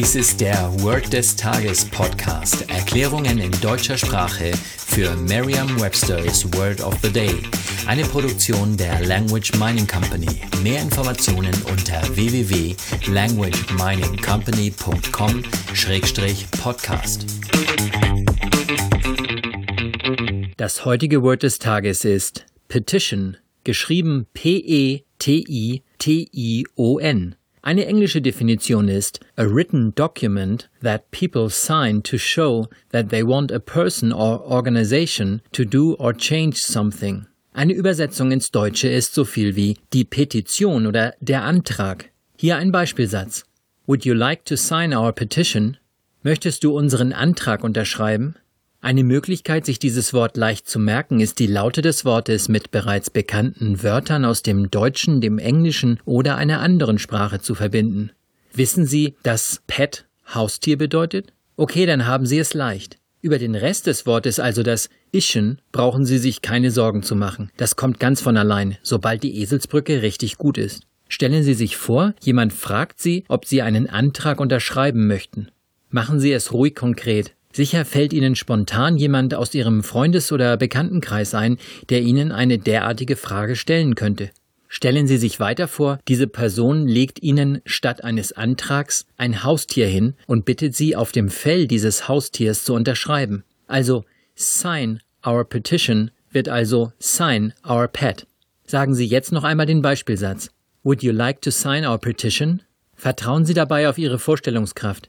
Dies ist der Word des Tages Podcast. Erklärungen in deutscher Sprache für Merriam-Webster's Word of the Day. Eine Produktion der Language Mining Company. Mehr Informationen unter www.languageminingcompany.com-podcast. Das heutige Word des Tages ist Petition, geschrieben P-E-T-I-T-I-O-N. Eine englische Definition ist a written document that people sign to show that they want a person or organization to do or change something. Eine Übersetzung ins Deutsche ist so viel wie die Petition oder der Antrag. Hier ein Beispielsatz. Would you like to sign our petition? Möchtest du unseren Antrag unterschreiben? Eine Möglichkeit, sich dieses Wort leicht zu merken, ist die Laute des Wortes mit bereits bekannten Wörtern aus dem Deutschen, dem Englischen oder einer anderen Sprache zu verbinden. Wissen Sie, dass Pet Haustier bedeutet? Okay, dann haben Sie es leicht. Über den Rest des Wortes, also das Ischen, brauchen Sie sich keine Sorgen zu machen. Das kommt ganz von allein, sobald die Eselsbrücke richtig gut ist. Stellen Sie sich vor, jemand fragt Sie, ob Sie einen Antrag unterschreiben möchten. Machen Sie es ruhig konkret. Sicher fällt Ihnen spontan jemand aus Ihrem Freundes- oder Bekanntenkreis ein, der Ihnen eine derartige Frage stellen könnte. Stellen Sie sich weiter vor, diese Person legt Ihnen statt eines Antrags ein Haustier hin und bittet Sie, auf dem Fell dieses Haustiers zu unterschreiben. Also sign our petition wird also sign our pet. Sagen Sie jetzt noch einmal den Beispielsatz. Would you like to sign our petition? Vertrauen Sie dabei auf Ihre Vorstellungskraft.